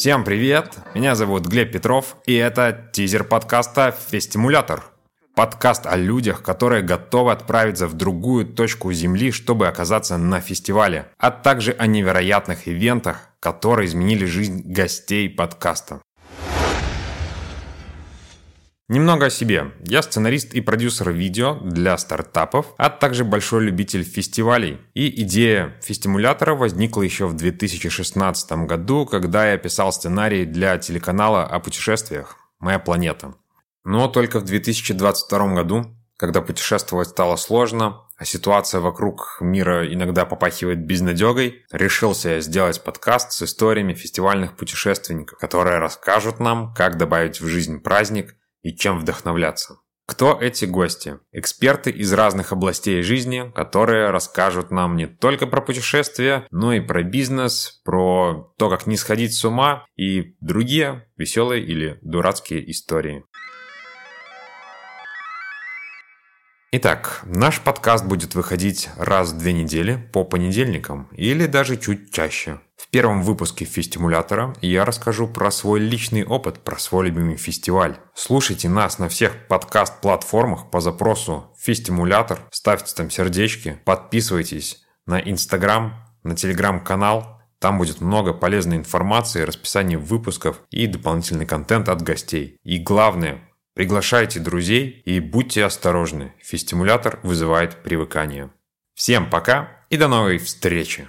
Всем привет! Меня зовут Глеб Петров, и это тизер подкаста «Фестимулятор». Подкаст о людях, которые готовы отправиться в другую точку Земли, чтобы оказаться на фестивале, а также о невероятных ивентах, которые изменили жизнь гостей подкаста. Немного о себе. Я сценарист и продюсер видео для стартапов, а также большой любитель фестивалей. И идея фестимулятора возникла еще в 2016 году, когда я писал сценарий для телеканала о путешествиях «Моя планета». Но только в 2022 году, когда путешествовать стало сложно, а ситуация вокруг мира иногда попахивает безнадегой, решился я сделать подкаст с историями фестивальных путешественников, которые расскажут нам, как добавить в жизнь праздник и чем вдохновляться. Кто эти гости? Эксперты из разных областей жизни, которые расскажут нам не только про путешествия, но и про бизнес, про то, как не сходить с ума и другие веселые или дурацкие истории. Итак, наш подкаст будет выходить раз в две недели по понедельникам или даже чуть чаще. В первом выпуске Фестимулятора я расскажу про свой личный опыт, про свой любимый фестиваль. Слушайте нас на всех подкаст-платформах по запросу Фестимулятор, ставьте там сердечки, подписывайтесь на Инстаграм, на Телеграм-канал, там будет много полезной информации, расписание выпусков и дополнительный контент от гостей. И главное, Приглашайте друзей и будьте осторожны. Фестимулятор вызывает привыкание. Всем пока и до новой встречи!